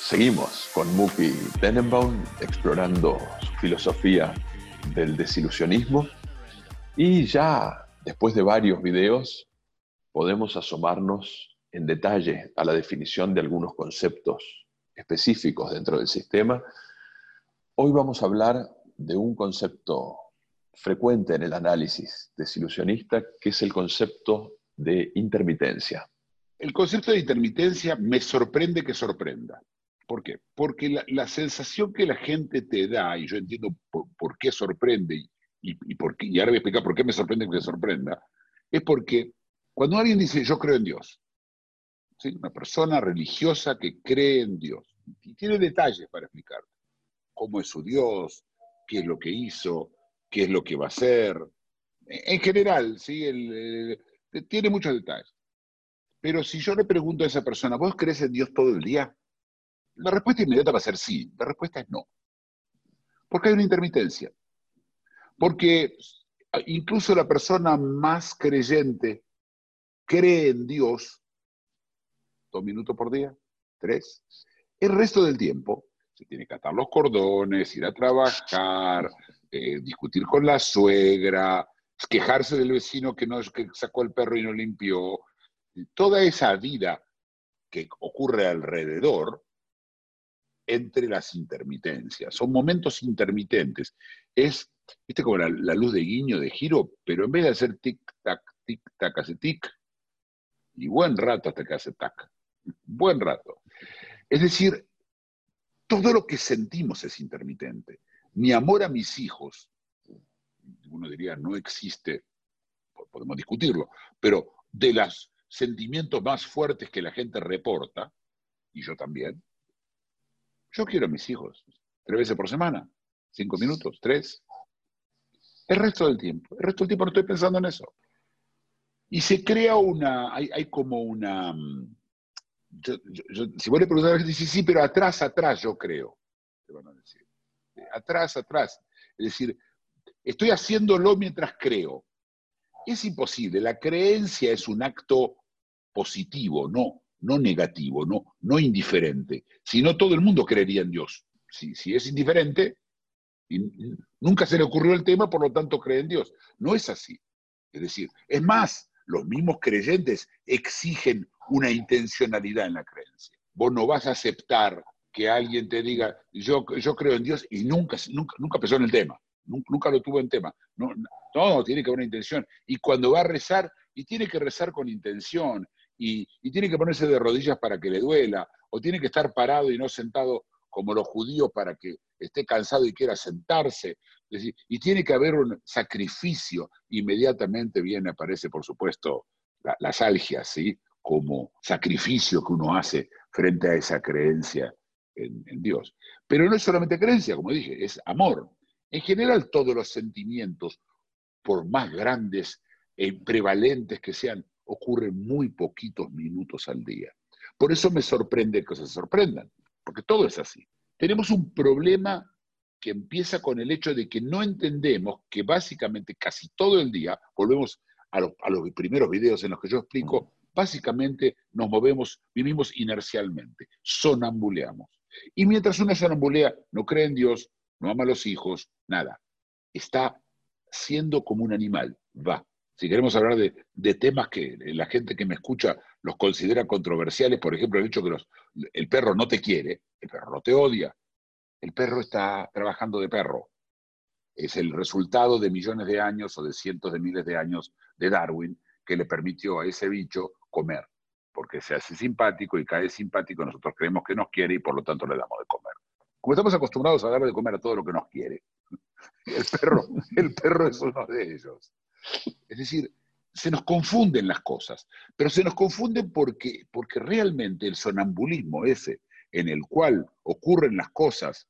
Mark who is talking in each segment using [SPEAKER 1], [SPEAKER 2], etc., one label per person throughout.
[SPEAKER 1] Seguimos con Muki Tenenbaum explorando su filosofía del desilusionismo. Y ya después de varios videos podemos asomarnos en detalle a la definición de algunos conceptos específicos dentro del sistema. Hoy vamos a hablar de un concepto frecuente en el análisis desilusionista, que es el concepto de intermitencia.
[SPEAKER 2] El concepto de intermitencia me sorprende que sorprenda. ¿Por qué? Porque la, la sensación que la gente te da, y yo entiendo por, por qué sorprende, y, y, por qué, y ahora voy a explicar por qué me sorprende que sorprenda, es porque cuando alguien dice yo creo en Dios, ¿sí? una persona religiosa que cree en Dios, y tiene detalles para explicar cómo es su Dios, qué es lo que hizo, qué es lo que va a hacer, en general, ¿sí? Tiene muchos detalles. Pero si yo le pregunto a esa persona, ¿vos crees en Dios todo el día? La respuesta inmediata va a ser sí, la respuesta es no. Porque hay una intermitencia. Porque incluso la persona más creyente cree en Dios dos minutos por día, tres. El resto del tiempo se tiene que atar los cordones, ir a trabajar, eh, discutir con la suegra, quejarse del vecino que, no, que sacó el perro y no limpió. Toda esa vida que ocurre alrededor entre las intermitencias. Son momentos intermitentes. Es, viste, como la, la luz de guiño de giro, pero en vez de hacer tic-tac, tic-tac, hace tic, y buen rato hasta que hace tac. Buen rato. Es decir, todo lo que sentimos es intermitente. Mi amor a mis hijos, uno diría, no existe, podemos discutirlo, pero de los sentimientos más fuertes que la gente reporta, y yo también, yo quiero a mis hijos tres veces por semana, cinco minutos, tres. El resto del tiempo, el resto del tiempo no estoy pensando en eso. Y se crea una, hay, hay como una, mm, si vos le preguntas a la gente, dice, sí, pero atrás, atrás yo creo, te van a decir. Atrás, atrás. Es decir, estoy haciéndolo mientras creo. Es imposible, la creencia es un acto positivo, no, no negativo, no, no indiferente. Si no, todo el mundo creería en Dios. Si, si es indiferente, nunca se le ocurrió el tema, por lo tanto cree en Dios. No es así. Es decir, es más, los mismos creyentes exigen una intencionalidad en la creencia. Vos no vas a aceptar que alguien te diga, yo, yo creo en Dios y nunca, nunca, nunca pensó en el tema, nunca, lo tuvo en tema. No, tiene que haber una intención. Y cuando va a rezar, y tiene que rezar con intención, y, y tiene que ponerse de rodillas para que le duela, o tiene que estar parado y no sentado como los judíos para que esté cansado y quiera sentarse. Y tiene que haber un sacrificio. Inmediatamente viene, aparece, por supuesto, la, las algias, ¿sí? Como sacrificio que uno hace frente a esa creencia en, Dios. Pero no es solamente creencia, como dije, es amor. En general, todos los sentimientos, por más grandes e prevalentes que sean, ocurren muy poquitos minutos al día. Por eso me sorprende que se sorprendan, porque todo es así. Tenemos un problema que empieza con el hecho de que no entendemos que básicamente casi todo el día, volvemos a los primeros videos en los que yo explico, básicamente nos movemos, vivimos inercialmente, sonambuleamos. Y mientras uno sonambulea, no cree en Dios, no ama a los hijos, nada. Está siendo como un animal, va. Si queremos hablar de, de, temas que la gente que me escucha los considera controversiales, por ejemplo, el hecho que los, el perro no te quiere, el perro no te odia, el perro está trabajando de perro. Es el resultado de millones de años o de cientos de miles de años de Darwin que le permitió a ese bicho comer, porque se hace simpático y cae simpático, nosotros creemos que nos quiere y por lo tanto le damos de comer. Como estamos acostumbrados a darle de comer a todo lo que nos quiere, el perro, el perro es uno de ellos. Es decir, se nos confunden las cosas, pero se nos confunden porque, porque realmente el sonambulismo ese, en el cual ocurren las cosas,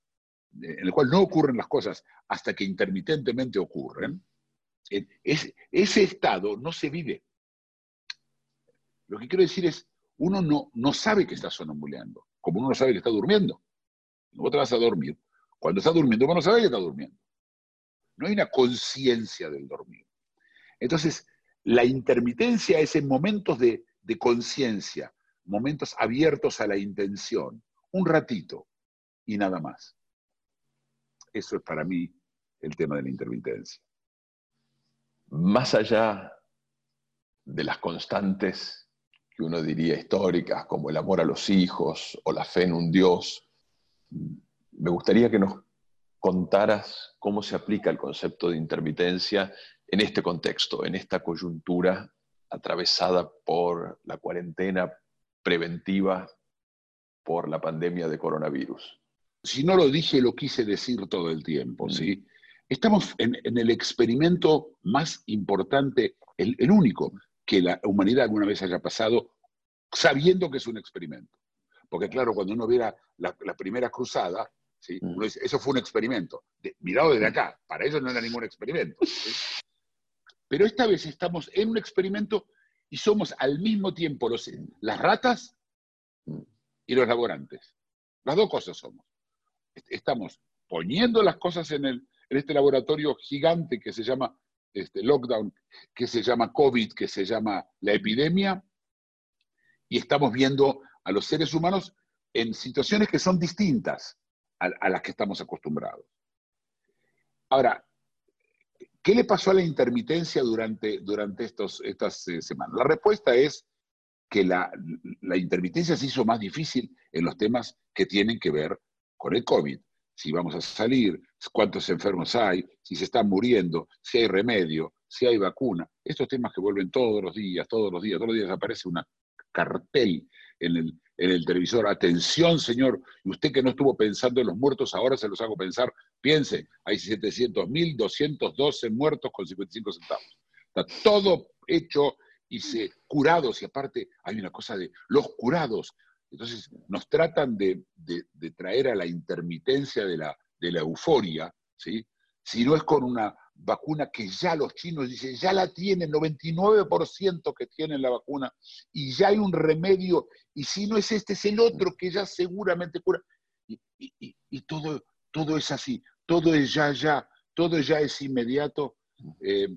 [SPEAKER 2] en el cual no ocurren las cosas hasta que intermitentemente ocurren, es, ese estado no se vive. Lo que quiero decir es, uno no, no sabe que está sonambuleando, como uno no sabe que está durmiendo. Vos te vas a dormir Cuando está durmiendo, vos no sabés que está durmiendo. No hay una conciencia del dormir. Entonces, la intermitencia es en momentos de, de conciencia, momentos abiertos a la intención, un ratito y nada más. Eso es para mí el tema de la intermitencia.
[SPEAKER 1] Más allá de las constantes que uno diría históricas, como el amor a los hijos o la fe en un Dios, me gustaría que nos contaras cómo se aplica el concepto de intermitencia en este contexto, en esta coyuntura atravesada por la cuarentena preventiva por la pandemia de coronavirus.
[SPEAKER 2] Si no lo dije, lo quise decir todo el tiempo, ¿sí? Estamos en, el experimento más importante, el, único que la humanidad alguna vez haya pasado, sabiendo que es un experimento. Porque claro, cuando uno viera la, primera cruzada, ¿sí? eso fue un experimento, mirado desde acá, para ellos no era ningún experimento. Pero esta vez estamos en un experimento y somos al mismo tiempo los, las ratas y los laborantes. Las dos cosas somos. Estamos poniendo las cosas en, el, en este laboratorio gigante que se llama este, lockdown, que se llama COVID, que se llama la epidemia, y estamos viendo a los seres humanos en situaciones que son distintas a, las que estamos acostumbrados. Ahora, ¿qué le pasó a la intermitencia durante, durante estos, estas eh, semanas? La respuesta es que la, la intermitencia se hizo más difícil en los temas que tienen que ver con el COVID. Si vamos a salir, cuántos enfermos hay, si se están muriendo, si hay remedio, si hay vacuna. Estos temas que vuelven todos los días, todos los días, todos los días aparece un cartel en el, en el televisor. Atención, señor, y usted que no estuvo pensando en los muertos, ahora se los hago pensar. Piense, hay 700.212 muertos con 55 centavos. Está todo hecho y se curados, y aparte hay una cosa de los curados. Entonces nos tratan de, traer a la intermitencia de la, de la euforia, ¿sí? si no es con una vacuna que ya los chinos dicen, ya la tienen, 99% que tienen la vacuna, y ya hay un remedio, y si no es este, es el otro que ya seguramente cura. Y, todo, todo es así, todo es ya, ya, todo ya es inmediato. Eh,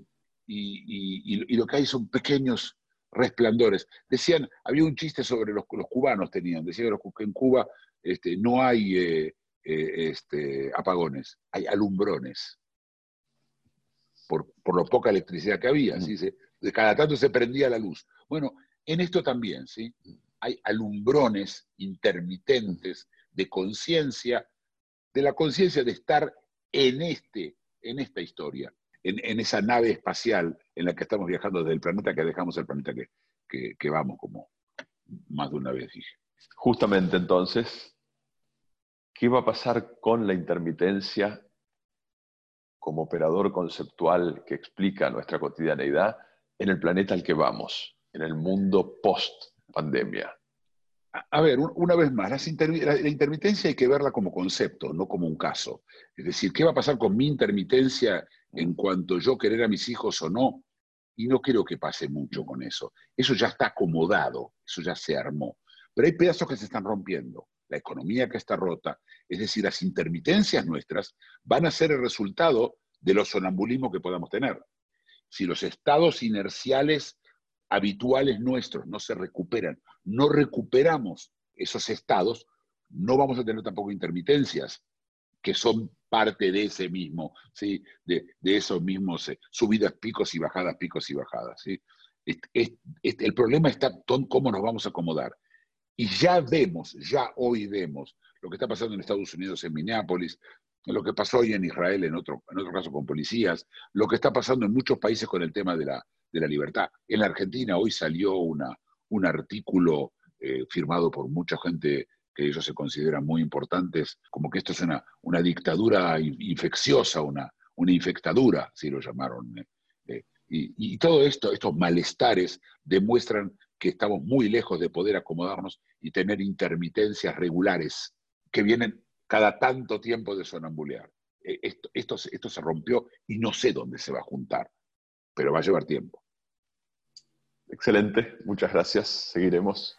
[SPEAKER 2] y, lo que hay son pequeños resplandores. Decían, había un chiste sobre los, los cubanos tenían, decían que en Cuba este, no hay eh, eh, este, apagones, hay alumbrones, por, lo poca electricidad que había, ¿sí? de cada tanto se prendía la luz. Bueno, en esto también, ¿sí? hay alumbrones intermitentes de conciencia, de la conciencia de estar en, este, en esta historia en, esa nave espacial en la que estamos viajando desde el planeta que dejamos el planeta que, que, vamos, como más de una vez dije.
[SPEAKER 1] Justamente entonces, ¿qué va a pasar con la intermitencia como operador conceptual que explica nuestra cotidianeidad en el planeta al que vamos, en el mundo post-pandemia?
[SPEAKER 2] A ver, una vez más, la, intermitencia hay que verla como concepto, no como un caso. Es decir, ¿qué va a pasar con mi intermitencia en cuanto yo querer a mis hijos o no? Y no creo que pase mucho con eso. Eso ya está acomodado, eso ya se armó. Pero hay pedazos que se están rompiendo. La economía que está rota, es decir, las intermitencias nuestras van a ser el resultado de los sonambulismos que podamos tener. Si los estados inerciales habituales nuestros no se recuperan, no recuperamos esos estados, no vamos a tener tampoco intermitencias, que son parte de ese mismo, ¿sí? de, esos mismos eh, subidas, picos y bajadas, picos y bajadas. ¿sí? el problema está en cómo nos vamos a acomodar. Y ya vemos, ya hoy vemos lo que está pasando en Estados Unidos, en Minneapolis, lo que pasó hoy en Israel, en otro, en otro caso con policías, lo que está pasando en muchos países con el tema de la, de la libertad. En la Argentina hoy salió una, un artículo eh, firmado por mucha gente que ellos se consideran muy importantes, como que esto es una, una dictadura infecciosa, una, una infectadura, si lo llamaron. Eh, eh, y, todo esto, estos malestares demuestran que estamos muy lejos de poder acomodarnos y tener intermitencias regulares que vienen cada tanto tiempo de sonambulear. Esto, esto, esto se rompió y no sé dónde se va a juntar pero va a llevar tiempo.
[SPEAKER 1] Excelente, muchas gracias, seguiremos.